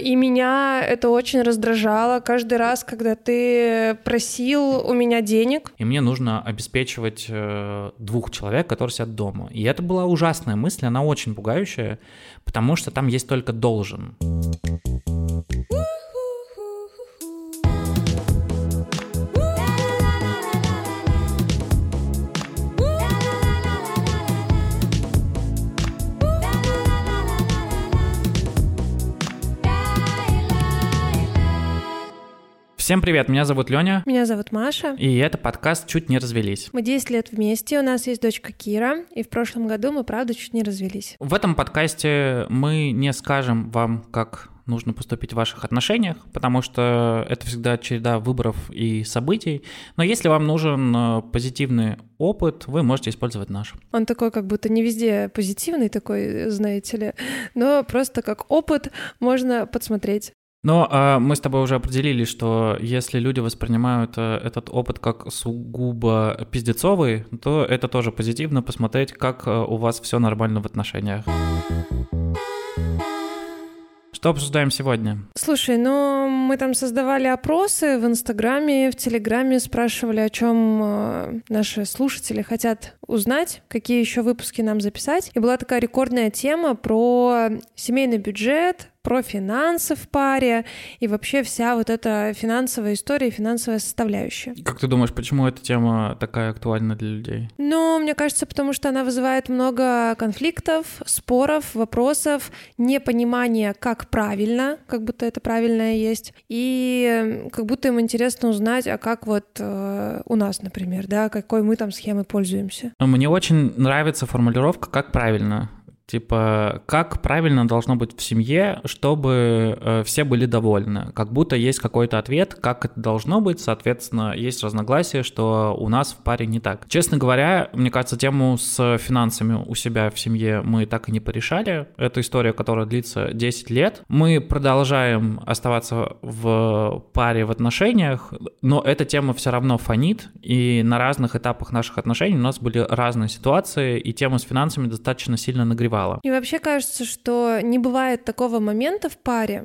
И меня это очень раздражало каждый раз, когда ты просил у меня денег. И мне нужно обеспечивать э, двух человек, которые сидят дома. И это была ужасная мысль, она очень пугающая, потому что там есть только должен. Всем привет, меня зовут Леня. Меня зовут Маша. И это подкаст «Чуть не развелись». Мы 10 лет вместе, у нас есть дочка Кира, и в прошлом году мы, правда, чуть не развелись. В этом подкасте мы не скажем вам, как нужно поступить в ваших отношениях, потому что это всегда череда выборов и событий. Но если вам нужен э, позитивный опыт, вы можете использовать наш. Он такой как будто не везде позитивный такой, знаете ли, но просто как опыт можно подсмотреть. Но э, мы с тобой уже определили, что если люди воспринимают э, этот опыт как сугубо пиздецовый, то это тоже позитивно посмотреть, как э, у вас все нормально в отношениях. Что обсуждаем сегодня? Слушай, ну мы там создавали опросы в Инстаграме, в Телеграме, спрашивали, о чем э, наши слушатели хотят узнать, какие еще выпуски нам записать. И была такая рекордная тема про семейный бюджет, про финансы в паре и вообще вся вот эта финансовая история, финансовая составляющая. Как ты думаешь, почему эта тема такая актуальна для людей? Ну, мне кажется, потому что она вызывает много конфликтов, споров, вопросов, непонимания, как правильно, как будто это правильное есть, и как будто им интересно узнать, а как вот э, у нас, например, да, какой мы там схемой пользуемся. Мне очень нравится формулировка «как правильно». Типа, как правильно должно быть в семье, чтобы э, все были довольны? Как будто есть какой-то ответ, как это должно быть, соответственно, есть разногласия, что у нас в паре не так. Честно говоря, мне кажется, тему с финансами у себя в семье мы так и не порешали. Это история, которая длится 10 лет. Мы продолжаем оставаться в паре, в отношениях, но эта тема все равно фонит, и на разных этапах наших отношений у нас были разные ситуации, и тема с финансами достаточно сильно нагревала бывало. И вообще кажется, что не бывает такого момента в паре,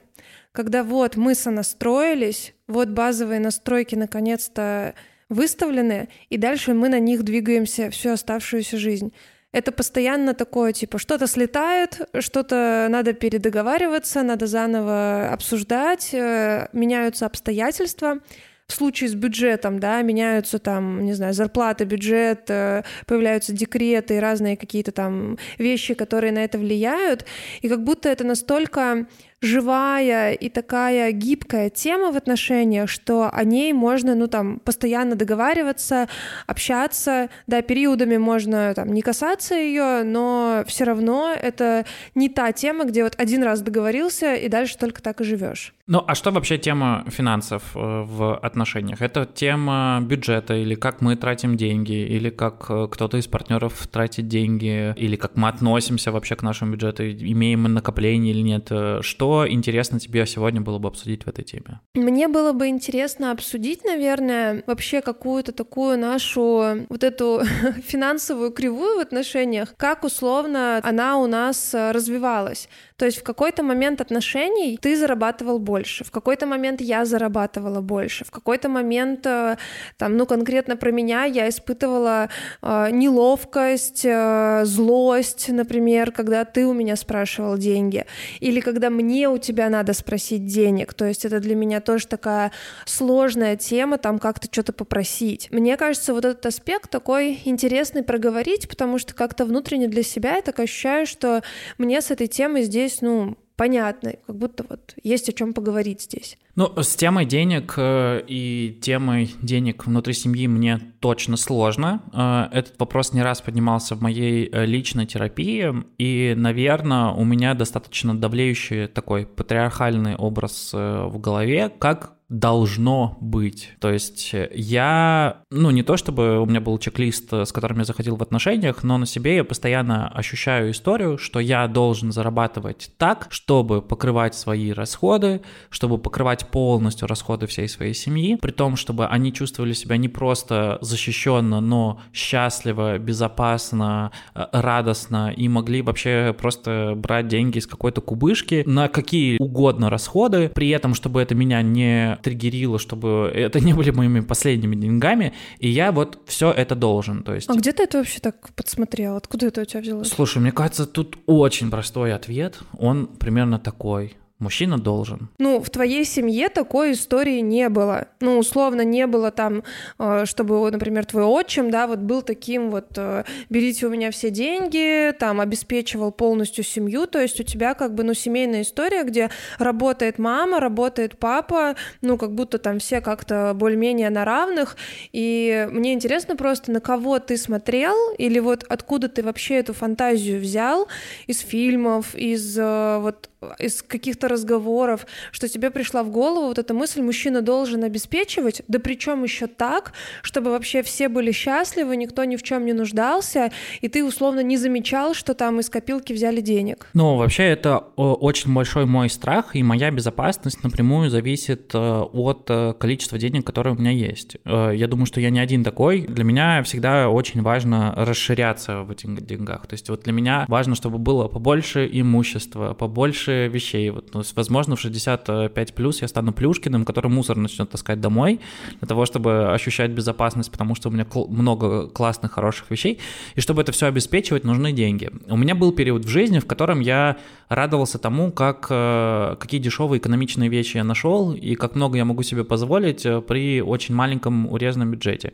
когда вот мы сонастроились, вот базовые настройки наконец-то выставлены, и дальше мы на них двигаемся всю оставшуюся жизнь. Это постоянно такое, типа, что-то слетает, что-то надо передоговариваться, надо заново обсуждать, э, меняются обстоятельства в случае с бюджетом, да, меняются там, не знаю, зарплаты, бюджет, э, появляются декреты и разные какие-то там вещи, которые на это влияют, и как будто это настолько живая и такая гибкая тема в отношениях, что о ней можно, ну, там, постоянно договариваться, общаться, да, периодами можно, там, не касаться ее, но все равно это не та тема, где вот один раз договорился, и дальше только так и живешь. Ну, а что вообще тема финансов э, в отношениях? Это тема бюджета, или как мы тратим деньги, или как э, кто-то из партнеров тратит деньги, или как мы относимся вообще к нашему бюджету, имеем мы накопление или нет? Э, интересно тебе сегодня было бы обсудить в этой теме? Мне было бы интересно обсудить, наверное, вообще какую-то такую нашу вот эту финансовую кривую в отношениях, как условно она у нас э, развивалась. То есть в какой-то момент отношений ты зарабатывал больше, в какой-то момент я зарабатывала больше, в какой-то момент, э, там, ну, конкретно про меня я испытывала э, неловкость, э, злость, например, когда ты у меня спрашивал деньги, или когда мне у тебя надо спросить денег. То есть это для меня тоже такая сложная тема, там как-то что-то попросить. Мне кажется, вот этот аспект такой интересный проговорить, потому что как-то внутренне для себя я так ощущаю, что мне с этой темой здесь здесь, ну, понятно, как будто вот есть о чем поговорить здесь. Ну, с темой денег э, и темой денег внутри семьи мне точно сложно. Э, этот вопрос не раз поднимался в моей э, личной терапии, и, наверное, у меня достаточно давлеющий такой патриархальный образ в голове, как должно быть. То есть я, ну не то чтобы у меня был чек-лист, с которым я заходил в отношениях, но на себе я постоянно ощущаю историю, что я должен зарабатывать так, чтобы покрывать свои расходы, чтобы покрывать полностью расходы всей своей семьи, при том, чтобы они чувствовали себя не просто защищенно, но счастливо, безопасно, э, радостно и могли вообще просто брать деньги из какой-то кубышки на какие угодно расходы, при этом, чтобы это меня не триггерило, чтобы это не были моими последними деньгами, и я вот все это должен. То есть... А где ты это вообще так подсмотрел? Откуда это у тебя взялось? Слушай, мне кажется, тут очень простой ответ. Он примерно такой. Мужчина должен. Ну, в твоей семье такой истории не было. Ну, условно, не было там, э, чтобы, например, твой отчим, да, вот был таким вот, э, берите у меня все деньги, там, обеспечивал полностью семью, то есть у тебя как бы, ну, семейная история, где работает мама, работает папа, ну, как будто там все как-то более-менее на равных, и мне интересно просто, на кого ты смотрел, или вот откуда ты вообще эту фантазию взял, из фильмов, из э, вот из каких-то разговоров, что тебе пришла в голову вот эта мысль, мужчина должен обеспечивать, да причем еще так, чтобы вообще все были счастливы, никто ни в чем не нуждался, и ты условно не замечал, что там из копилки взяли денег. Ну, вообще это очень большой мой страх, и моя безопасность напрямую зависит э, от э, количества денег, которые у меня есть. Э, я думаю, что я не один такой. Для меня всегда очень важно расширяться в этих деньгах. То есть вот для меня важно, чтобы было побольше имущества, побольше больше вещей. Вот, ну, возможно, в 65 плюс я стану Плюшкиным, который мусор начнет таскать домой для того, чтобы ощущать безопасность, потому что у меня много классных, хороших вещей. И чтобы это все обеспечивать, нужны деньги. У меня был период в жизни, в котором я радовался тому, как, э, какие дешевые экономичные вещи я нашел и как много я могу себе позволить э, при очень маленьком урезанном бюджете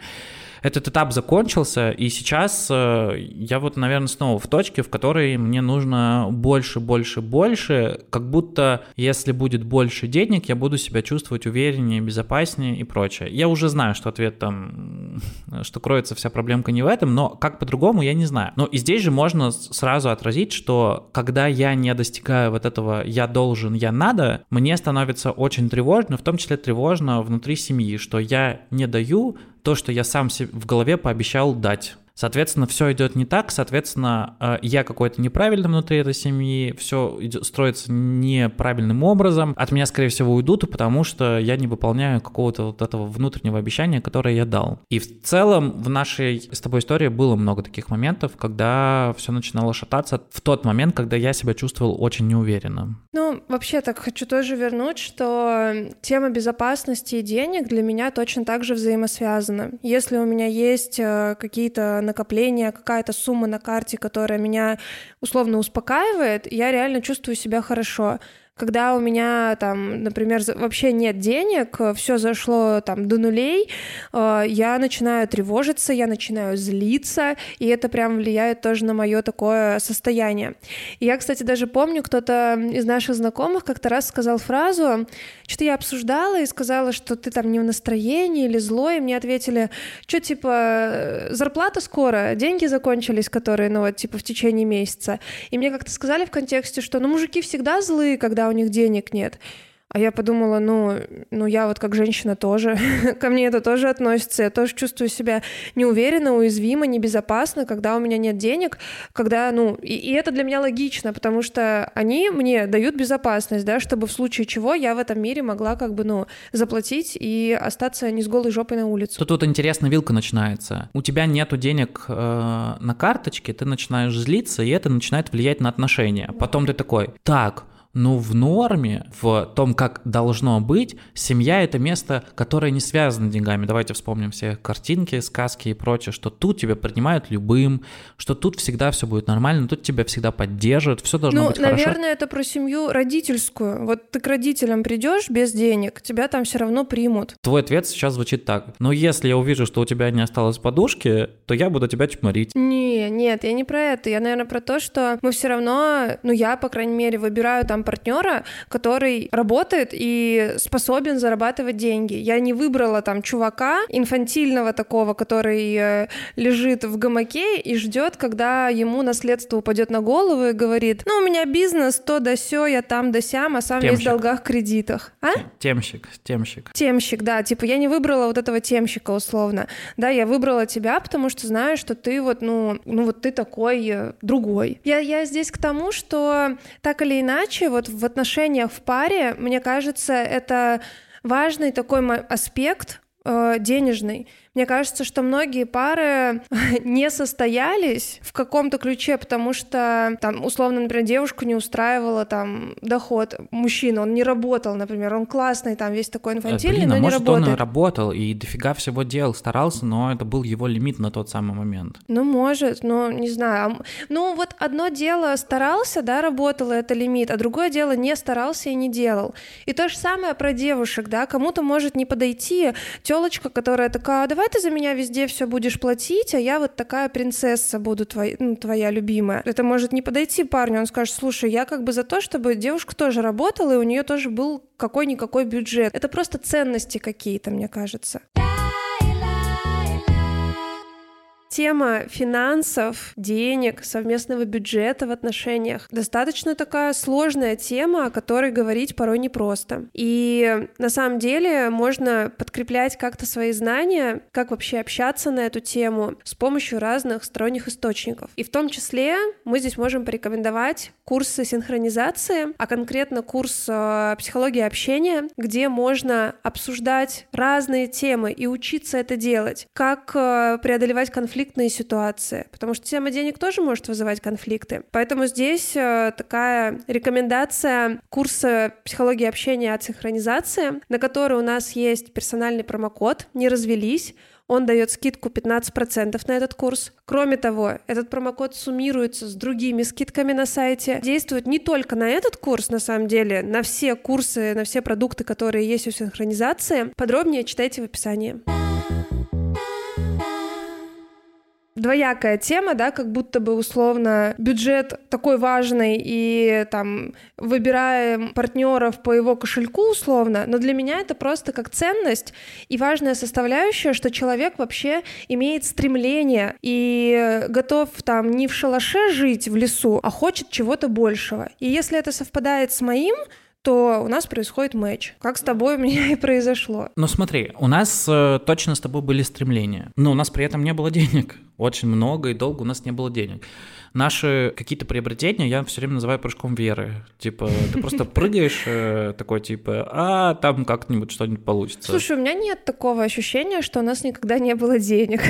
этот этап закончился, и сейчас э, я вот, наверное, снова в точке, в которой мне нужно больше, больше, больше, как будто если будет больше денег, я буду себя чувствовать увереннее, безопаснее и прочее. Я уже знаю, что ответ там, что кроется вся проблемка не в этом, но как по-другому, я не знаю. Но и здесь же можно сразу отразить, что когда я не достигаю вот этого «я должен», «я надо», мне становится очень тревожно, в том числе тревожно внутри семьи, что я не даю то, что я сам себе в голове пообещал дать. Соответственно, все идет не так, соответственно, э, я какой-то неправильный внутри этой семьи, все строится неправильным образом. От меня, скорее всего, уйдут, потому что я не выполняю какого-то вот этого внутреннего обещания, которое я дал. И в целом в нашей с тобой истории было много таких моментов, когда все начинало шататься в тот момент, когда я себя чувствовал очень неуверенно. Ну, вообще так хочу тоже вернуть, что тема безопасности и денег для меня точно так же взаимосвязана. Если у меня есть э, какие-то накопление, какая-то сумма на карте, которая меня условно успокаивает, я реально чувствую себя хорошо когда у меня там, например, вообще нет денег, все зашло там до нулей, э, я начинаю тревожиться, я начинаю злиться, и это прям влияет тоже на мое такое состояние. И я, кстати, даже помню, кто-то из наших знакомых как-то раз сказал фразу, что-то я обсуждала и сказала, что ты там не в настроении или злой, и мне ответили, что типа зарплата скоро, деньги закончились, которые, ну вот, типа в течение месяца. И мне как-то сказали в контексте, что ну мужики всегда злые, когда у них денег нет. А я подумала, ну, ну я вот как женщина тоже, ко мне это тоже относится, я тоже чувствую себя неуверенно, уязвимо, небезопасно, когда у меня нет денег, когда, ну, и, и это для меня логично, потому что они мне дают безопасность, да, чтобы в случае чего я в этом мире могла как бы, ну, заплатить и остаться не с голой жопой на улице. Тут вот интересно вилка начинается. У тебя нету денег э, на карточке, ты начинаешь злиться, и это начинает влиять на отношения. Потом ты такой, так, но в норме, в том, как должно быть, семья — это место, которое не связано с деньгами. Давайте вспомним все картинки, сказки и прочее, что тут тебя принимают любым, что тут всегда все будет нормально, тут тебя всегда поддержат, все должно ну, быть хорошо. наверное, это про семью родительскую. Вот ты к родителям придешь без денег, тебя там все равно примут. Твой ответ сейчас звучит так. Но если я увижу, что у тебя не осталось подушки, то я буду тебя чморить. Не, нет, я не про это. Я, наверное, про то, что мы все равно, ну я, по крайней мере, выбираю там там партнера, который работает и способен зарабатывать деньги. Я не выбрала там чувака инфантильного такого, который э, лежит в гамаке и ждет, когда ему наследство упадет на голову и говорит, ну, у меня бизнес, то да сё, я там да сям, а сам Темщик. весь в долгах, кредитах. А? Темщик, темщик. Темщик, да, типа я не выбрала вот этого темщика условно. Да, я выбрала тебя, потому что знаю, что ты вот, ну, ну вот ты такой э, другой. Я, я здесь к тому, что так или иначе, вот в отношениях в паре, мне кажется, это важный такой аспект э, денежный. Мне кажется, что многие пары не состоялись в каком-то ключе, потому что, там, условно, например, девушку не устраивала там доход мужчины, он не работал, например, он классный, там весь такой инфантильный, Блин, а но не может работает. он работал и дофига всего делал, старался, но это был его лимит на тот самый момент. Ну, может, но не знаю. Ну, вот одно дело старался, да, работал, это лимит, а другое дело не старался и не делал. И то же самое про девушек, да, кому-то может не подойти телочка, которая такая, «А давай ты за меня везде все будешь платить, а я вот такая принцесса буду твоя, ну, твоя любимая. Это может не подойти парню, он скажет, слушай, я как бы за то, чтобы девушка тоже работала, и у нее тоже был какой-никакой бюджет. Это просто ценности какие-то, мне кажется. Тема финансов, денег, совместного бюджета в отношениях достаточно такая сложная тема, о которой говорить порой непросто. И на самом деле можно подкреплять как-то свои знания, как вообще общаться на эту тему с помощью разных сторонних источников. И в том числе мы здесь можем порекомендовать курсы синхронизации, а конкретно курс э, психологии общения, где можно обсуждать разные темы и учиться это делать, как э, преодолевать конфликтные ситуации, потому что тема денег тоже может вызывать конфликты. Поэтому здесь э, такая рекомендация курса психологии общения от синхронизации, на который у нас есть персональный промокод «Не развелись», он дает скидку 15% на этот курс. Кроме того, этот промокод суммируется с другими скидками на сайте. Действует не только на этот курс, на самом деле, на все курсы, на все продукты, которые есть у синхронизации. Подробнее читайте в описании двоякая тема, да, как будто бы условно бюджет такой важный и там выбираем партнеров по его кошельку условно, но для меня это просто как ценность и важная составляющая, что человек вообще имеет стремление и готов там не в шалаше жить в лесу, а хочет чего-то большего. И если это совпадает с моим, то у нас происходит матч. Как с тобой у меня и произошло. Ну смотри, у нас э, точно с тобой были стремления, но у нас при этом не было денег. Очень много и долго у нас не было денег. Наши какие-то приобретения я все время называю прыжком веры. Типа, ты просто прыгаешь э, такой, типа, а там как-нибудь что-нибудь получится. Слушай, у меня нет такого ощущения, что у нас никогда не было денег.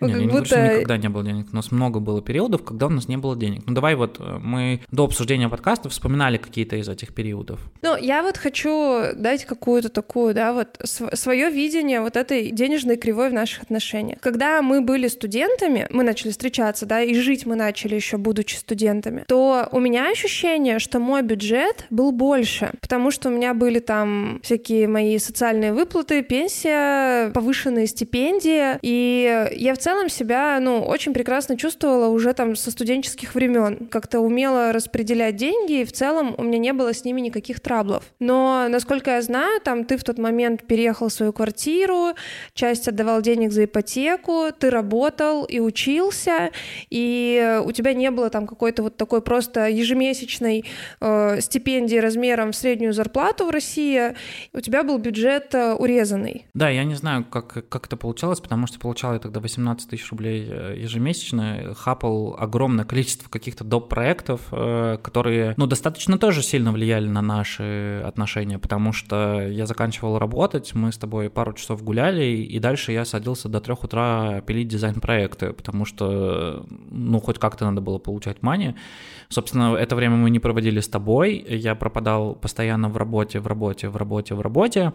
Мы Не, говорю, никогда не было денег. У нас много было периодов, когда у нас не было денег. Ну давай вот э, мы до обсуждения подкаста вспоминали какие-то из этих периодов. Ну, я вот хочу дать какую-то такую, да, вот свое видение вот этой денежной кривой в наших отношениях. Когда мы были студентами, мы начали встречаться, да, и жить мы начали еще будучи студентами, то у меня ощущение, что мой бюджет был больше, потому что у меня были там всякие мои социальные выплаты, пенсия, повышенные стипендии, и я в целом себя, ну, очень прекрасно чувствовала уже там со студенческих времен, как-то умела распределять деньги, и в целом у меня не было с ними никаких траблов. Но, насколько я знаю, там ты в тот момент переехал в свою квартиру, часть отдавал денег за ипотеку, ты работал и учился, и у тебя не было там какой-то вот такой просто ежемесячной э, стипендии размером в среднюю зарплату в России, у тебя был бюджет э, урезанный. Да, я не знаю, как, как это получалось, потому что получал я тогда 18 тысяч рублей э, ежемесячно, хапал огромное количество каких-то доп. проектов, э, которые, ну, достаточно тоже сильно влияли на наши отношения, потому что я заканчивал работать, мы с тобой пару часов гуляли, и дальше я садился до трех утра пилить дизайн-проекты, потому что, ну, хоть как-то надо было получать мани. Собственно, это время мы не проводили с тобой, я пропадал постоянно в работе, в работе, в работе, в работе,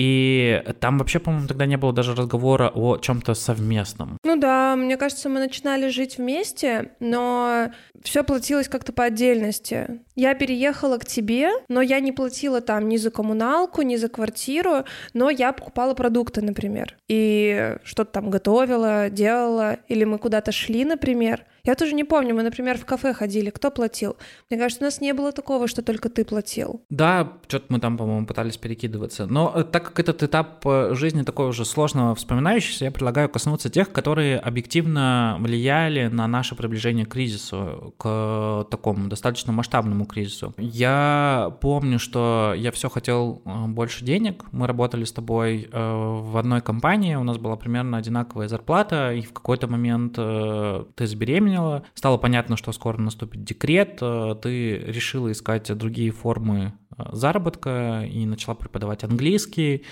и там вообще, по-моему, тогда не было даже разговора о чем-то совместном. Ну да, мне кажется, мы начинали жить вместе, но все платилось как-то по отдельности. Я переехала к тебе, но я не платила там ни за коммуналку, ни за квартиру, но я покупала продукты, например, и что-то там готовила, делала, или мы куда-то шли, например. Я тоже не помню, мы, например, в кафе ходили, кто платил? Мне кажется, у нас не было такого, что только ты платил. Да, что-то мы там, по-моему, пытались перекидываться. Но э, так как этот этап э, жизни такой уже сложно вспоминающийся, я предлагаю коснуться тех, которые объективно влияли на наше приближение к кризису, к такому достаточно масштабному кризису. Я помню, что я все хотел э, больше денег. Мы работали с тобой в одной компании, у нас была примерно одинаковая зарплата, и в какой-то момент ты забеременела, стало понятно, что скоро наступит декрет, э, ты решила искать другие формы э, заработка и начала преподавать английский,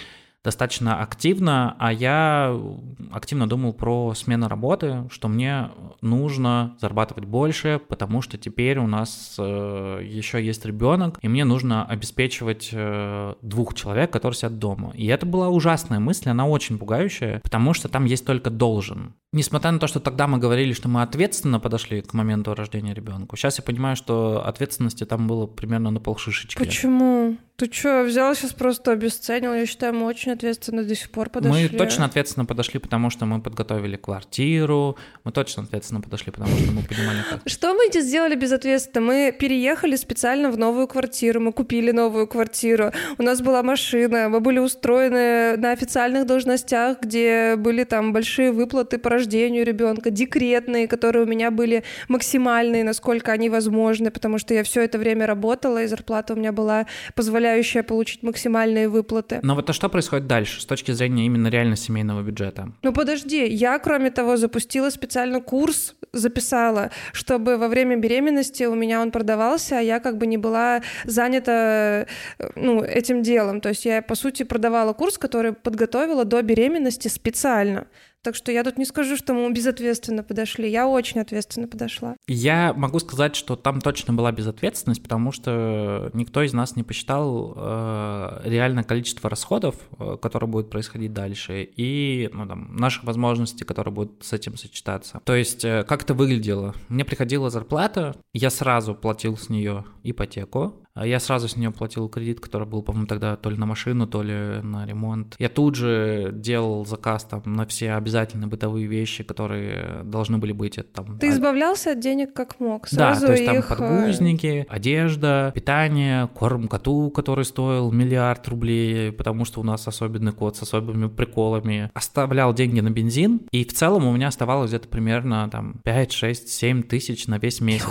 достаточно активно, а я активно думал про смену работы, что мне нужно зарабатывать больше, потому что теперь у нас э, еще есть ребенок, и мне нужно обеспечивать э, двух человек, которые сидят дома. И это была ужасная мысль, она очень пугающая, потому что там есть только должен. Несмотря на то, что тогда мы говорили, что мы ответственно подошли к моменту рождения ребенка, сейчас я понимаю, что ответственности там было примерно на полшишечки. Почему? Ты что, взял сейчас просто обесценил? Я считаю, мы очень ответственно до сих пор подошли. Мы точно ответственно подошли, потому что мы подготовили квартиру, мы точно ответственно подошли, потому что мы понимали как. Что мы здесь сделали безответственно? Мы переехали специально в новую квартиру, мы купили новую квартиру, у нас была машина, мы были устроены на официальных должностях, где были там большие выплаты по рождению ребенка, декретные, которые у меня были максимальные, насколько они возможны, потому что я все это время работала, и зарплата у меня была позволяющая позволяющая получить максимальные выплаты. Но вот а что происходит дальше с точки зрения именно реально семейного бюджета? Ну подожди, я, кроме того, запустила специально курс, записала, чтобы во время беременности у меня он продавался, а я как бы не была занята ну, этим делом. То есть я, по сути, продавала курс, который подготовила до беременности специально. Так что я тут не скажу, что мы безответственно подошли. Я очень ответственно подошла. Я могу сказать, что там точно была безответственность, потому что никто из нас не посчитал э, реальное количество расходов, э, которые будут происходить дальше, и ну, там, наших возможностей, которые будут с этим сочетаться. То есть, э, как это выглядело? Мне приходила зарплата, я сразу платил с нее ипотеку, я сразу с нее платил кредит, который был, по-моему, тогда то ли на машину, то ли на ремонт. Я тут же делал заказ там на все обязательные бытовые вещи, которые должны были быть. Это, там, Ты избавлялся от денег как мог? Сразу да, то есть там э, подгузники, одежда, питание, корм коту, который стоил миллиард рублей, потому что у нас особенный кот с особыми приколами. Оставлял деньги на бензин, и в целом у меня оставалось где-то примерно там 5, 6, 7 тысяч на весь месяц.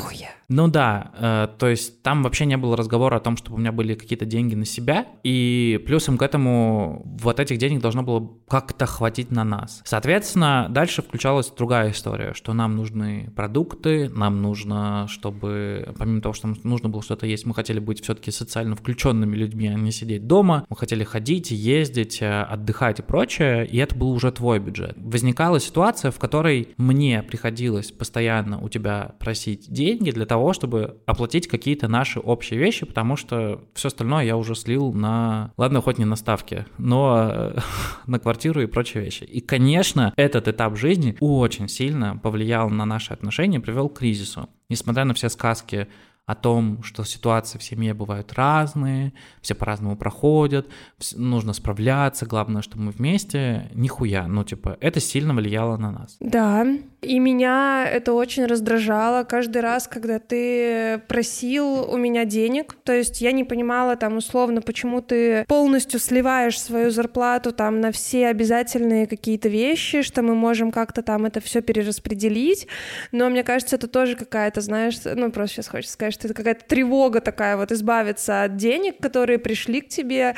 Ну да, э, то есть там вообще не было разговора разговора о том, чтобы у меня были какие-то деньги на себя, и плюсом к этому вот этих денег должно было как-то хватить на нас. Соответственно, дальше включалась другая история, что нам нужны продукты, нам нужно, чтобы, помимо того, что нам нужно было что-то есть, мы хотели быть все-таки социально включенными людьми, а не сидеть дома, мы хотели ходить, ездить, э, отдыхать и прочее, и это был уже твой бюджет. Возникала ситуация, в которой мне приходилось постоянно у тебя просить деньги для того, чтобы оплатить какие-то наши общие вещи, вещи, потому что все остальное я уже слил на, ладно, хоть не на ставки, но э, на квартиру и прочие вещи. И, конечно, этот этап жизни очень сильно повлиял на наши отношения, привел к кризису. Несмотря на все сказки о том, что ситуации в семье бывают разные, все по-разному проходят, нужно справляться, главное, что мы вместе, нихуя, ну, типа, это сильно влияло на нас. Да, и меня это очень раздражало каждый раз, когда ты просил у меня денег. То есть я не понимала там условно, почему ты полностью сливаешь свою зарплату там на все обязательные какие-то вещи, что мы можем как-то там это все перераспределить. Но мне кажется, это тоже какая-то, знаешь, ну просто сейчас хочется сказать, что это какая-то тревога такая вот избавиться от денег, которые пришли к тебе,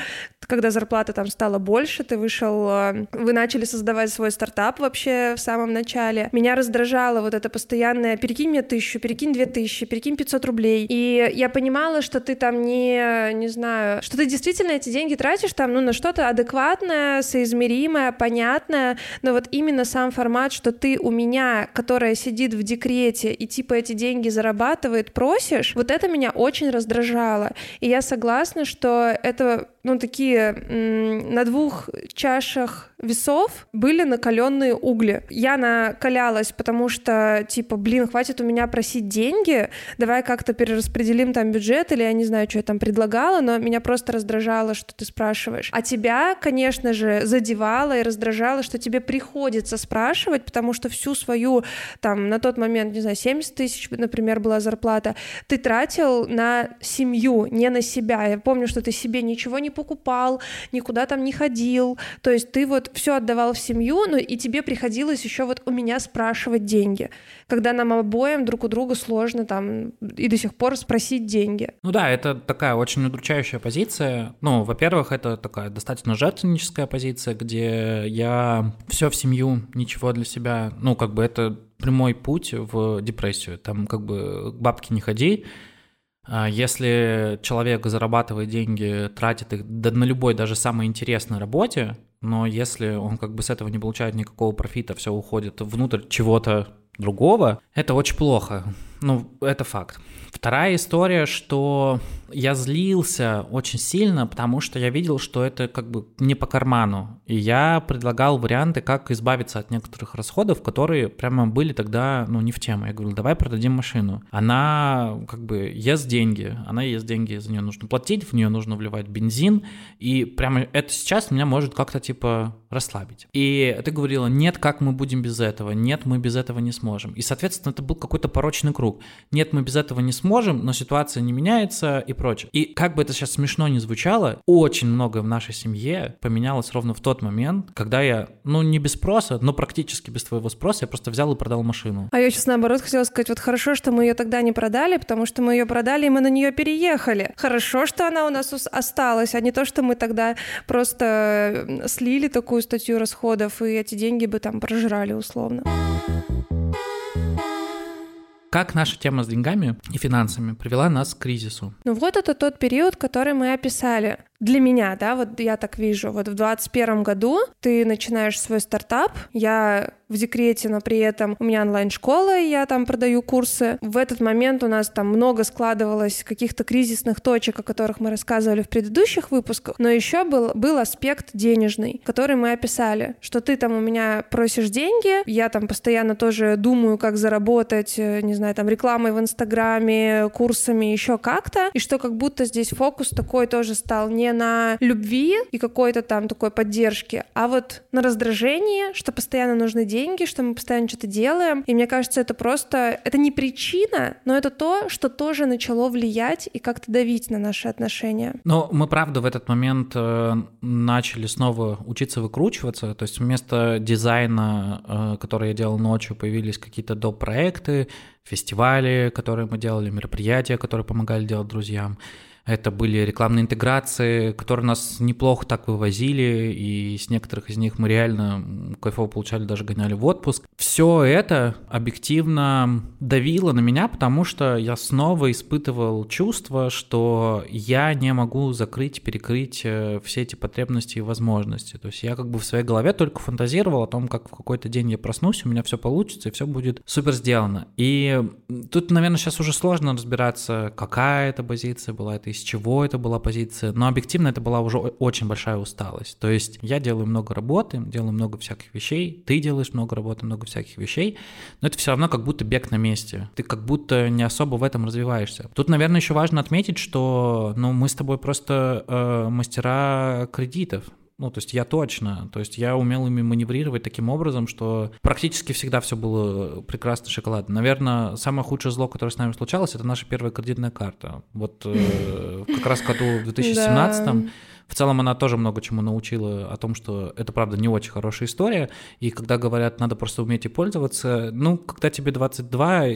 когда зарплата там стала больше, ты вышел, э, вы начали создавать свой стартап вообще в самом начале. Меня раздражало вот это постоянное «перекинь мне тысячу, перекинь две тысячи, перекинь 500 рублей». И я понимала, что ты там не, не знаю, что ты действительно эти деньги тратишь там, ну, на что-то адекватное, соизмеримое, понятное, но вот именно сам формат, что ты у меня, которая сидит в декрете и типа эти деньги зарабатывает, просишь, вот это меня очень раздражало. И я согласна, что это ну, такие на двух чашах весов были накаленные угли. Я накалялась, потому что, типа, блин, хватит у меня просить деньги, давай как-то перераспределим там бюджет, или я не знаю, что я там предлагала, но меня просто раздражало, что ты спрашиваешь. А тебя, конечно же, задевало и раздражало, что тебе приходится спрашивать, потому что всю свою, там, на тот момент, не знаю, 70 тысяч, например, была зарплата, ты тратил на семью, не на себя. Я помню, что ты себе ничего не покупал, никуда там не ходил, то есть ты вот все отдавал в семью, но и тебе приходилось еще вот у меня спрашивать деньги, когда нам обоим друг у друга сложно там и до сих пор спросить деньги. Ну да, это такая очень удручающая позиция. Ну, во-первых, это такая достаточно жертвенническая позиция, где я все в семью, ничего для себя, ну, как бы это прямой путь в депрессию. Там как бы к бабке не ходи, если человек зарабатывает деньги, тратит их на любой, даже самой интересной работе, но если он как бы с этого не получает никакого профита, все уходит внутрь чего-то другого, это очень плохо. Ну, это факт. Вторая история, что я злился очень сильно, потому что я видел, что это как бы не по карману. И я предлагал варианты, как избавиться от некоторых расходов, которые прямо были тогда, ну, не в тему. Я говорил, давай продадим машину. Она как бы ест деньги, она ест деньги, за нее нужно платить, в нее нужно вливать бензин, и прямо это сейчас меня может как-то типа расслабить. И ты говорила, нет, как мы будем без этого, нет, мы без этого не сможем. И, соответственно, это был какой-то порочный круг. Нет, мы без этого не сможем, но ситуация не меняется и прочее. И как бы это сейчас смешно не звучало, очень многое в нашей семье поменялось ровно в тот момент, когда я, ну, не без спроса, но практически без твоего спроса, я просто взял и продал машину. А я сейчас наоборот хотела сказать, вот хорошо, что мы ее тогда не продали, потому что мы ее продали, и мы на нее переехали. Хорошо, что она у нас осталась, а не то, что мы тогда просто слили такую статью расходов, и эти деньги бы там прожирали условно. Как наша тема с деньгами и финансами привела нас к кризису? Ну вот это тот период, который мы описали для меня, да, вот я так вижу, вот в 2021 году ты начинаешь свой стартап, я в декрете, но при этом у меня онлайн-школа, и я там продаю курсы. В этот момент у нас там много складывалось каких-то кризисных точек, о которых мы рассказывали в предыдущих выпусках, но еще был, был аспект денежный, который мы описали, что ты там у меня просишь деньги, я там постоянно тоже думаю, как заработать, э, не знаю, там рекламой в Инстаграме, курсами, еще как-то, и что как будто здесь фокус такой тоже стал не на любви и какой-то там такой поддержке, а вот на раздражении, что постоянно нужны деньги, что мы постоянно что-то делаем. И мне кажется, это просто, это не причина, но это то, что тоже начало влиять и как-то давить на наши отношения. Но мы, правда, в этот момент э, начали снова учиться выкручиваться, то есть вместо дизайна, э, который я делал ночью, появились какие-то доп. проекты, фестивали, которые мы делали, мероприятия, которые помогали делать друзьям. Это были рекламные интеграции, которые нас неплохо так вывозили, и с некоторых из них мы реально кайфово получали, даже гоняли в отпуск. Все это объективно давило на меня, потому что я снова испытывал чувство, что я не могу закрыть, перекрыть э, все эти потребности и возможности. То есть я как бы в своей голове только фантазировал о том, как в какой-то день я проснусь, у меня все получится, и все будет супер сделано. И тут, наверное, сейчас уже сложно разбираться, какая это позиция была, это из чего это была позиция, но объективно это была уже очень большая усталость. То есть я делаю много работы, делаю много всяких вещей, ты делаешь много работы, много всяких вещей, но это все равно как будто бег на месте. Ты как будто не особо в этом развиваешься. Тут, наверное, еще важно отметить, что ну, мы с тобой просто э, мастера кредитов. Ну, то есть я точно, то есть я умел ими маневрировать таким образом, что практически всегда все было прекрасно шоколадно. Наверное, самое худшее зло, которое с нами случалось, это наша первая кредитная карта. Вот э, как раз в году в 2017 в целом она тоже много чему научила о том, что это, правда, не очень хорошая история. И когда говорят, надо просто уметь и пользоваться, ну, когда тебе 22,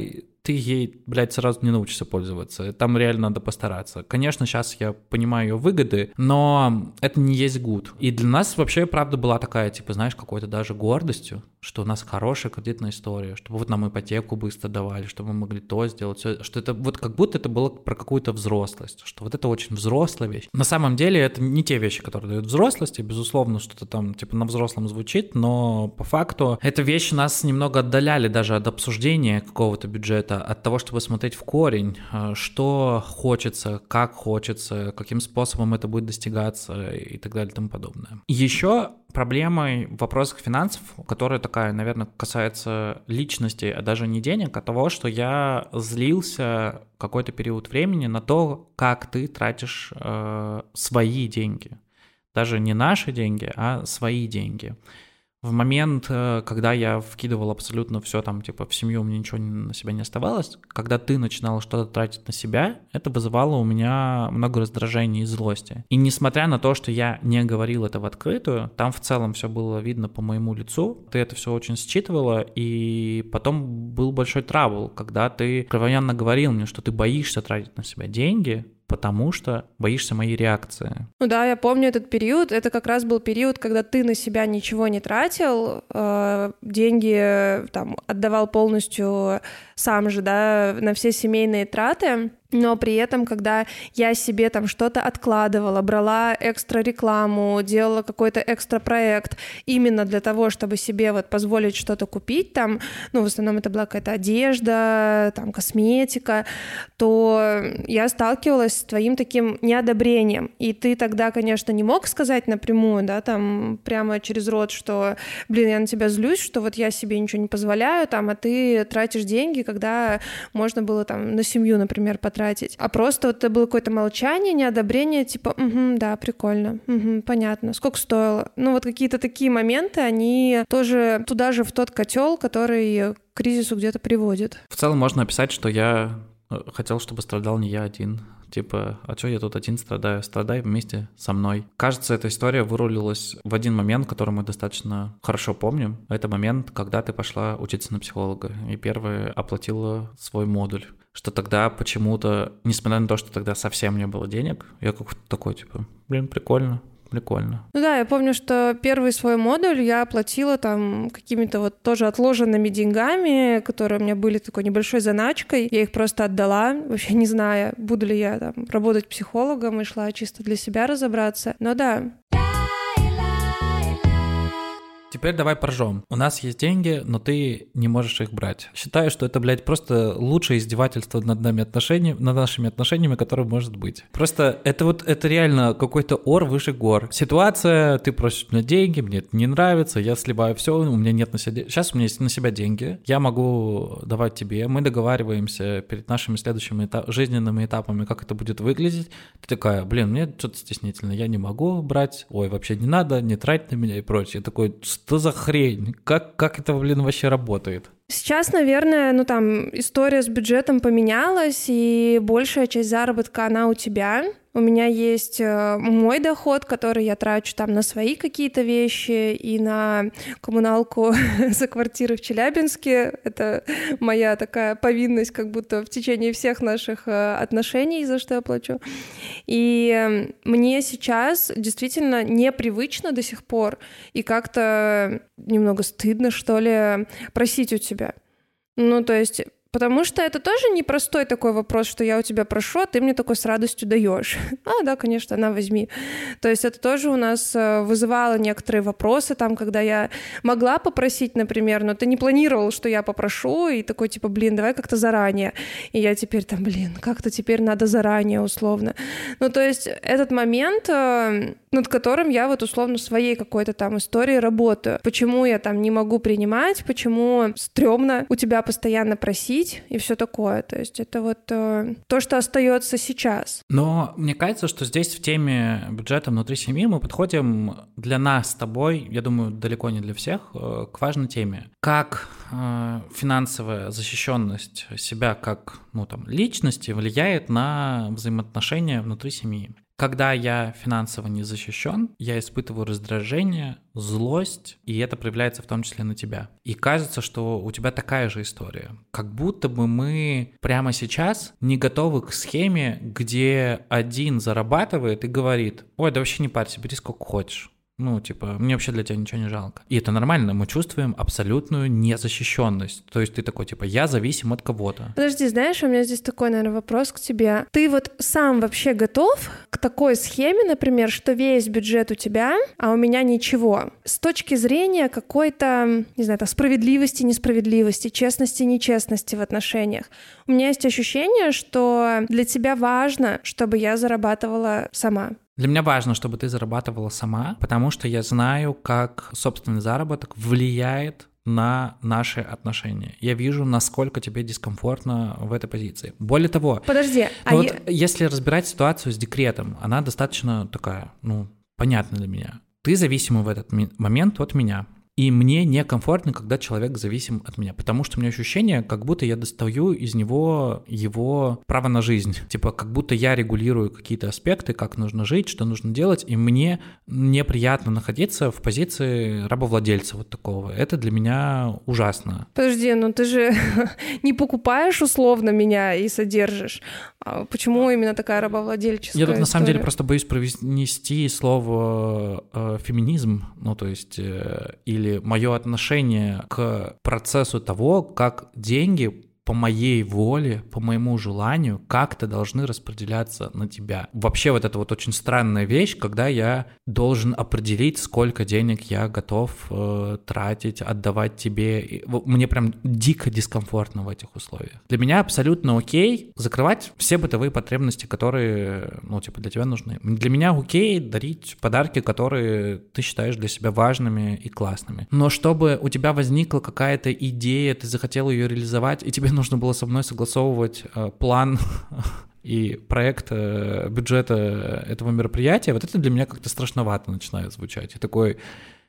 ты ей, блядь, сразу не научишься пользоваться. Там реально надо постараться. Конечно, сейчас я понимаю ее выгоды, но это не есть гуд. И для нас вообще, правда, была такая, типа, знаешь, какой-то даже гордостью, что у нас хорошая кредитная история, чтобы вот нам ипотеку быстро давали, чтобы мы могли то сделать, все, что это вот как будто это было про какую-то взрослость, что вот это очень взрослая вещь. На самом деле это не те вещи, которые дают взрослости, безусловно, что-то там типа на взрослом звучит, но по факту это вещи нас немного отдаляли даже от обсуждения какого-то бюджета, это от того, чтобы смотреть в корень, э, что хочется, как хочется, каким способом это будет достигаться и так далее и тому подобное. Еще проблемой в вопросах финансов, которая такая, наверное, касается личности, а даже не денег, а того, что я злился какой-то период времени на то, как ты тратишь э, свои деньги. Даже не наши деньги, а свои деньги в момент, э, когда я вкидывал абсолютно все там, типа, в семью, у меня ничего на себя не оставалось, когда ты начинал что-то тратить на себя, это вызывало у меня много раздражения и злости. И несмотря на то, что я не говорил это в открытую, там в целом все было видно по моему лицу, ты это все очень считывала, и потом был большой трабл, когда ты откровенно говорил мне, что ты боишься тратить на себя деньги, потому что боишься моей реакции. Ну да, я помню этот период. Это как раз был период, когда ты на себя ничего не тратил, э, деньги там отдавал полностью сам же, да, на все семейные траты но при этом, когда я себе там что-то откладывала, брала экстра рекламу, делала какой-то экстра проект именно для того, чтобы себе вот позволить что-то купить там, ну, в основном это была какая-то одежда, там, косметика, то я сталкивалась с твоим таким неодобрением. И ты тогда, конечно, не мог сказать напрямую, да, там, прямо через рот, что, блин, я на тебя злюсь, что вот я себе ничего не позволяю, там, а ты тратишь деньги, когда можно было там на семью, например, потратить тратить, а просто вот это было какое-то молчание, неодобрение, типа, угу, да, прикольно, угу, понятно, сколько стоило. Ну вот какие-то такие моменты, они тоже туда же в тот котел, который к кризису где-то приводит. В целом можно описать, что я э, хотел, чтобы страдал не я один. Типа, а что я тут один страдаю? Страдай вместе со мной. Кажется, эта история вырулилась в один момент, который мы достаточно хорошо помним. Это момент, когда ты пошла учиться на психолога и первая оплатила свой модуль что тогда почему-то, несмотря на то, что тогда совсем не было денег, я как такой, типа, блин, прикольно, прикольно. Ну да, я помню, что первый свой модуль я оплатила там какими-то вот тоже отложенными деньгами, которые у меня были такой небольшой заначкой. Я их просто отдала, вообще не зная, буду ли я там работать психологом и шла чисто для себя разобраться. Но да, Теперь давай поржем. У нас есть деньги, но ты не можешь их брать. Считаю, что это, блядь, просто лучшее издевательство над нами отношениями, над нашими отношениями, которое может быть. Просто это вот, это реально какой-то ор выше гор. Ситуация, ты просишь меня деньги, мне это не нравится, я сливаю все, у меня нет на себя... Сейчас у меня есть на себя деньги, я могу давать тебе, мы договариваемся перед нашими следующими этап... жизненными этапами, как это будет выглядеть. Ты такая, блин, мне что-то стеснительно, я не могу брать, ой, вообще не надо, не трать на меня и прочее. Я такой, что за хрень? Как, как это, блин, вообще работает? Сейчас, наверное, ну там история с бюджетом поменялась, и большая часть заработка, она у тебя. У меня есть э, мой доход, который я трачу там на свои какие-то вещи и на коммуналку за квартиры в Челябинске. Это моя такая повинность как будто в течение всех наших э, отношений, за что я плачу. И эм, мне сейчас действительно непривычно до сих пор и как-то немного стыдно, что ли, просить у тебя. Ну, то есть Потому что это тоже непростой такой вопрос, что я у тебя прошу, а ты мне такой с радостью даешь. А, да, конечно, на, возьми. То есть это тоже у нас э, вызывало некоторые вопросы, там, когда я могла попросить, например, но ты не планировал, что я попрошу, и такой, типа, блин, давай как-то заранее. И я теперь там, блин, как-то теперь надо заранее, условно. Ну, то есть этот момент, э, над которым я вот условно своей какой-то там истории работаю. Почему я там не могу принимать, почему стрёмно у тебя постоянно просить, платить и все такое. То есть это вот э, то, что остается сейчас. Но мне кажется, что здесь в теме бюджета внутри семьи мы подходим для нас с тобой, я думаю, далеко не для всех, э, к важной теме. Как э, финансовая защищенность себя как ну, там, личности влияет на взаимоотношения внутри семьи. Когда я финансово не защищен, я испытываю раздражение, злость, и это проявляется в том числе на тебя. И кажется, что у тебя такая же история. Как будто бы мы прямо сейчас не готовы к схеме, где один зарабатывает и говорит, ой, да вообще не парься, бери сколько хочешь Ну, типа, мне вообще для тебя ничего не жалко. И это нормально, мы чувствуем абсолютную незащищенность. То есть ты такой, типа, я зависим от кого-то. Подожди, знаешь, у меня здесь такой, наверное, вопрос к тебе. Ты вот сам вообще готов к такой схеме, например, что весь бюджет у тебя, а у меня ничего? С точки зрения какой-то, не знаю, там, справедливости, несправедливости, честности, нечестности в отношениях. У меня есть ощущение, что для тебя важно, чтобы я зарабатывала сама. Для меня важно, чтобы ты зарабатывала сама, потому что я знаю, как собственный заработок влияет на наши отношения. Я вижу, насколько тебе дискомфортно в этой позиции. Более того, подожди, а вот я... если разбирать ситуацию с декретом, она достаточно такая, ну, понятна для меня. Ты зависимый в этот момент от меня. И мне некомфортно, когда человек зависим от меня, потому что у меня ощущение, как будто я достаю из него его право на жизнь. Типа, как будто я регулирую какие-то аспекты, как нужно жить, что нужно делать, и мне неприятно находиться в позиции рабовладельца вот такого. Это для меня ужасно. Подожди, ну ты же не покупаешь условно меня и содержишь. А почему именно такая рабовладельческая Я тут на самом деле просто боюсь произнести слово э, феминизм, ну то есть э, или или мое отношение к процессу того, как деньги по моей воле, по моему желанию как-то должны распределяться на тебя. Вообще вот это вот очень странная вещь, когда я должен определить, сколько денег я готов э, тратить, отдавать тебе. Мне прям дико дискомфортно в этих условиях. Для меня абсолютно окей закрывать все бытовые потребности, которые, ну, типа, для тебя нужны. Для меня окей дарить подарки, которые ты считаешь для себя важными и классными. Но чтобы у тебя возникла какая-то идея, ты захотел ее реализовать, и тебе нужно было со мной согласовывать э, план и проект э, бюджета этого мероприятия, вот это для меня как-то страшновато начинает звучать. И такой,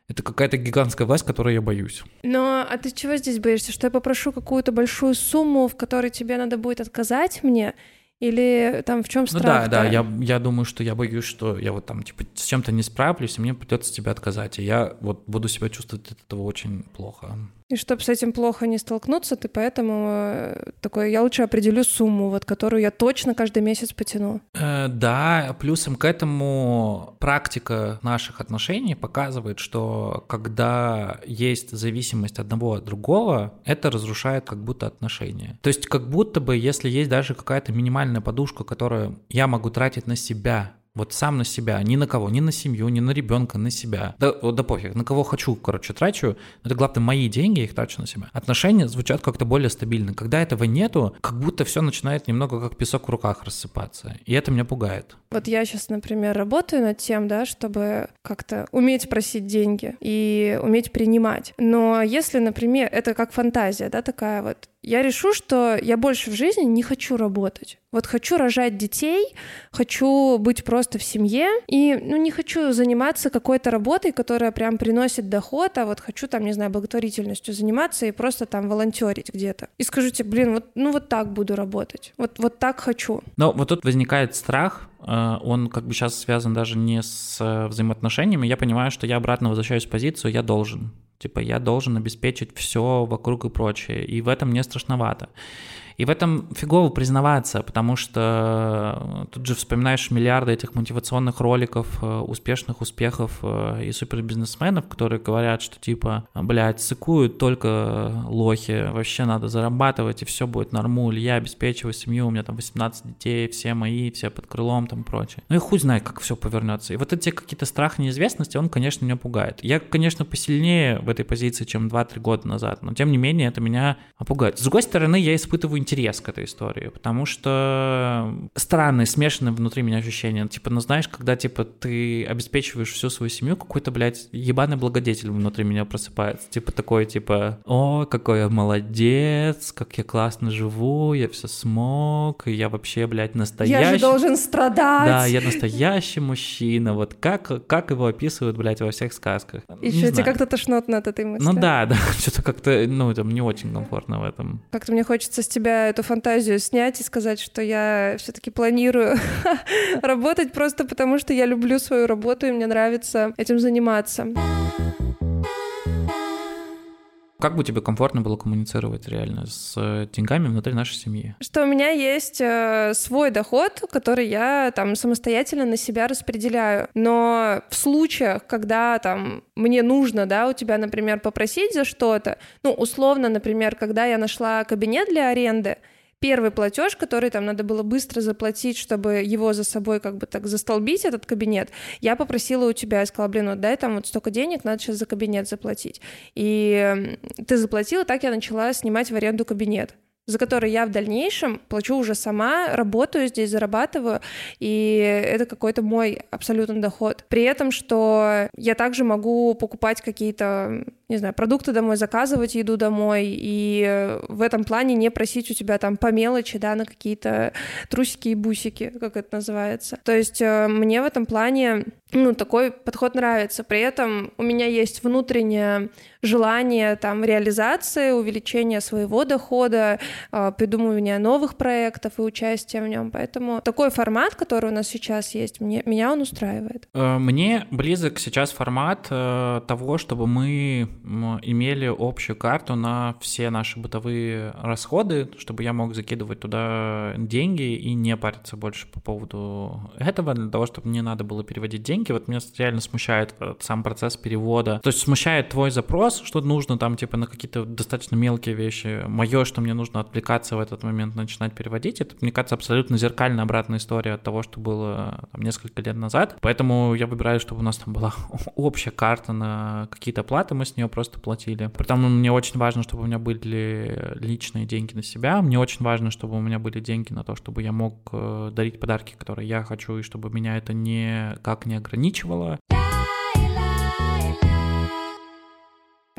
это какая-то гигантская власть, которой я боюсь. Но а ты чего здесь боишься? Что я попрошу какую-то большую сумму, в которой тебе надо будет отказать мне? Или там в чем страх? Ну да, да, я, я думаю, что я боюсь, что я вот там типа с чем-то не справлюсь, и мне придется тебя отказать. И я вот буду себя чувствовать от этого очень плохо. И чтобы с этим плохо не столкнуться, ты поэтому э, такой, я лучше определю сумму, вот которую я точно каждый месяц потяну. Э, да, плюсом к этому практика наших отношений показывает, что когда есть зависимость одного от другого, это разрушает как будто отношения. То есть как будто бы, если есть даже какая-то минимальная подушка, которую я могу тратить на себя, вот сам на себя, ни на кого, ни на семью, ни на ребенка, на себя. Да, да пофиг, на кого хочу, короче, трачу. Это главное мои деньги, я их трачу на себя. Отношения звучат как-то более стабильно. Когда этого нету, как будто все начинает немного как песок в руках рассыпаться. И это меня пугает. Вот я сейчас, например, работаю над тем, да, чтобы как-то уметь просить деньги и уметь принимать. Но если, например, это как фантазия, да, такая вот, я решу, что я больше в жизни не хочу работать. Вот хочу рожать детей, хочу быть просто в семье, и ну, не хочу заниматься какой-то работой, которая прям приносит доход, а вот хочу там, не знаю, благотворительностью заниматься и просто там волонтерить где-то. И скажу тебе, блин, вот, ну вот так буду работать, вот, вот так хочу. Но вот тут возникает страх, э, он как бы сейчас связан даже не с э, взаимоотношениями, я понимаю, что я обратно возвращаюсь в позицию «я должен». Типа я должен обеспечить все вокруг и прочее. И в этом мне страшновато. И в этом фигово признаваться, потому что тут же вспоминаешь миллиарды этих мотивационных роликов, э, успешных успехов э, и супербизнесменов, которые говорят, что типа, блядь, сыкуют только лохи, вообще надо зарабатывать, и все будет нормуль, я обеспечиваю семью, у меня там 18 детей, все мои, все под крылом там прочее. Ну и хуй знает, как все повернется. И вот эти какие-то страх неизвестности, он, конечно, меня пугает. Я, конечно, посильнее в этой позиции, чем 2-3 года назад, но тем не менее это меня пугает. С другой стороны, я испытываю интерес к этой истории, потому что странные, смешанные внутри меня ощущения. Типа, ну знаешь, когда типа ты обеспечиваешь всю свою семью, какой-то, блядь, ебаный благодетель внутри меня просыпается. Типа такой, типа, о, какой я молодец, как я классно живу, я все смог, и я вообще, блядь, настоящий. Я же должен страдать. Да, я настоящий мужчина. Вот как, как его описывают, блядь, во всех сказках. Что, тебе как-то тошнотно от этой мысли? Ну да, да, что-то как-то, ну, там не очень комфортно в этом. Как-то мне хочется с тебя эту фантазию снять и сказать, что я все-таки планирую работать просто потому, что я люблю свою работу и мне нравится этим заниматься. Как бы тебе комфортно было коммуницировать реально с э, деньгами внутри нашей семьи? Что у меня есть э, свой доход, который я там самостоятельно на себя распределяю. Но в случаях, когда там мне нужно, да, у тебя, например, попросить за что-то, ну, условно, например, когда я нашла кабинет для аренды, первый платеж, который там надо было быстро заплатить, чтобы его за собой как бы так застолбить, этот кабинет, я попросила у тебя, я сказала, блин, вот дай там вот столько денег, надо сейчас за кабинет заплатить. И ты заплатила, так я начала снимать в аренду кабинет за который я в дальнейшем плачу уже сама, работаю здесь, зарабатываю, и это какой-то мой абсолютный доход. При этом, что я также могу покупать какие-то не знаю, продукты домой, заказывать еду домой, и в этом плане не просить у тебя там по мелочи, да, на какие-то трусики и бусики, как это называется. То есть э, мне в этом плане, ну, такой подход нравится. При этом у меня есть внутреннее желание там реализации, увеличения своего дохода, э, придумывания новых проектов и участия в нем. Поэтому такой формат, который у нас сейчас есть, мне, меня он устраивает. Э, мне близок сейчас формат того, чтобы мы имели общую карту на все наши бытовые расходы, чтобы я мог закидывать туда деньги и не париться больше по поводу этого, для того, чтобы мне надо было переводить деньги. Вот меня реально смущает сам процесс перевода. То есть смущает твой запрос, что нужно там типа на какие-то достаточно мелкие вещи. Мое, что мне нужно отвлекаться в этот момент, начинать переводить, это, мне кажется, абсолютно зеркально обратная история от того, что было там, несколько лет назад. Поэтому я выбираю, чтобы у нас там была общая карта на какие-то платы, мы с нее просто платили. Притом мне очень важно, чтобы у меня были личные деньги на себя. Мне очень важно, чтобы у меня были деньги на то, чтобы я мог э, дарить подарки, которые я хочу, и чтобы меня это никак не ограничивало.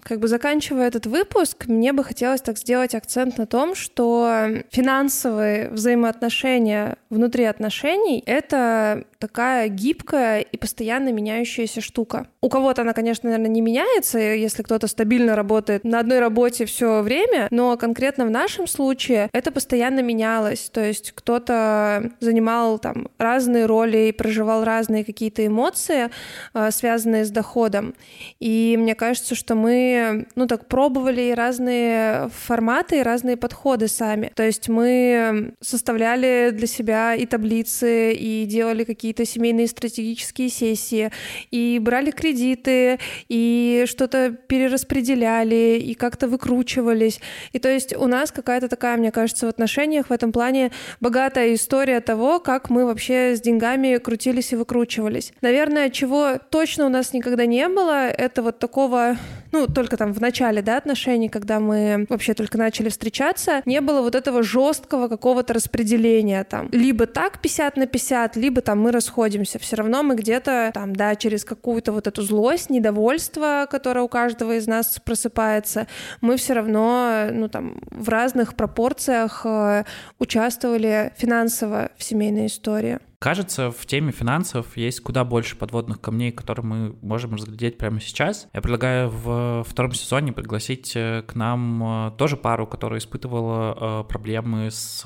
Как бы заканчивая этот выпуск, мне бы хотелось так сделать акцент на том, что финансовые взаимоотношения внутри отношений — это такая гибкая и постоянно меняющаяся штука. У кого-то она, конечно, наверное, не меняется, если кто-то стабильно работает на одной работе все время, но конкретно в нашем случае это постоянно менялось. То есть кто-то занимал там разные роли и проживал разные какие-то эмоции, а, связанные с доходом. И мне кажется, что мы, ну так, пробовали разные форматы и разные подходы сами. То есть мы составляли для себя и таблицы, и делали какие-то семейные стратегические сессии, и брали кредиты, и что-то перераспределяли, и как-то выкручивались. И то есть у нас какая-то такая, мне кажется, в отношениях в этом плане богатая история того, как мы вообще с деньгами крутились и выкручивались. Наверное, чего точно у нас никогда не было, это вот такого, ну, только там в начале, да, отношений, когда мы вообще только начали встречаться, не было вот этого жесткого какого-то распределения там. Либо так 50 на 50, либо там мы расходимся, все равно мы где-то там, да, через какую-то вот эту злость, недовольство, которое у каждого из нас просыпается, мы все равно, ну там, в разных пропорциях э, участвовали финансово в семейной истории. Кажется, в теме финансов есть куда больше подводных камней, которые мы можем разглядеть прямо сейчас. Я предлагаю в втором сезоне пригласить э, к нам э, тоже пару, которая испытывала э, проблемы с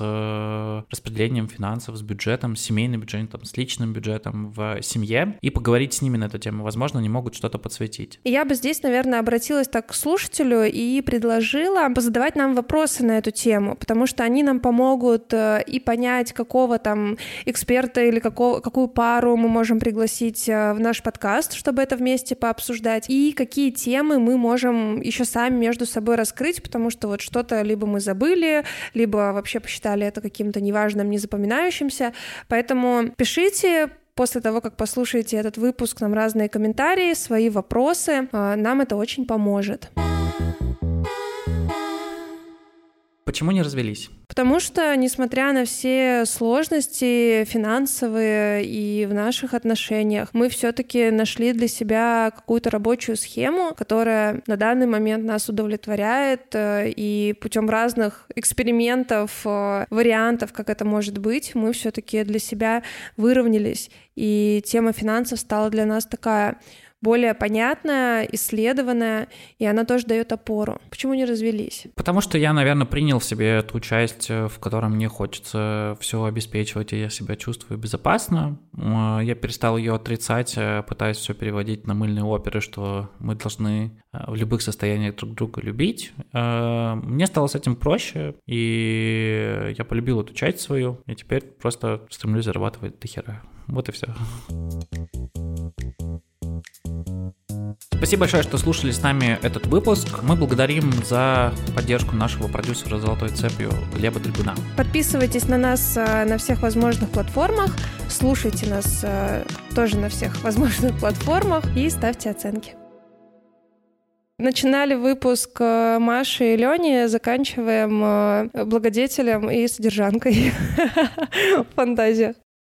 распределением финансов, с бюджетом, с семейным бюджетом, с личным бюджетом в семье и поговорить с ними на эту тему. Возможно, они могут что-то подсветить. Я бы здесь, наверное, обратилась так к слушателю и предложила позадавать нам вопросы на эту тему, потому что они нам помогут и понять, какого там эксперта или какого, какую пару мы можем пригласить э, в наш подкаст, чтобы это вместе пообсуждать, и какие темы мы можем еще сами между собой раскрыть, потому что вот что-то либо мы забыли, либо вообще посчитали это каким-то неважным, незапоминающимся. Поэтому пишите, после того, как послушаете этот выпуск, нам разные комментарии, свои вопросы. Э, нам это очень поможет. Почему не развелись? Потому что, несмотря на все сложности финансовые и в наших отношениях, мы все-таки нашли для себя какую-то рабочую схему, которая на данный момент нас удовлетворяет, э, и путем разных экспериментов, э, вариантов, как это может быть, мы все-таки для себя выровнялись и тема финансов стала для нас такая более понятная, исследованная, и она тоже дает опору. Почему не развелись? Потому что я, наверное, принял в себе ту часть, э, в которой мне хочется все обеспечивать, и я себя чувствую безопасно. Э, я перестал ее отрицать, э, пытаясь все переводить на мыльные оперы, что мы должны в любых состояниях друг друга любить. Мне стало с этим проще, и я полюбил эту часть свою, и теперь просто стремлюсь зарабатывать до. Вот и все. Спасибо большое, что слушали с нами этот выпуск. Мы благодарим за поддержку нашего продюсера «Золотой цепью» Глеба Дригуна. Подписывайтесь на нас э, на всех возможных платформах, слушайте нас э, тоже на всех возможных платформах и ставьте оценки. Начинали выпуск э, Маши и Лени, заканчиваем благодетелем и содержанкой. Фантазия.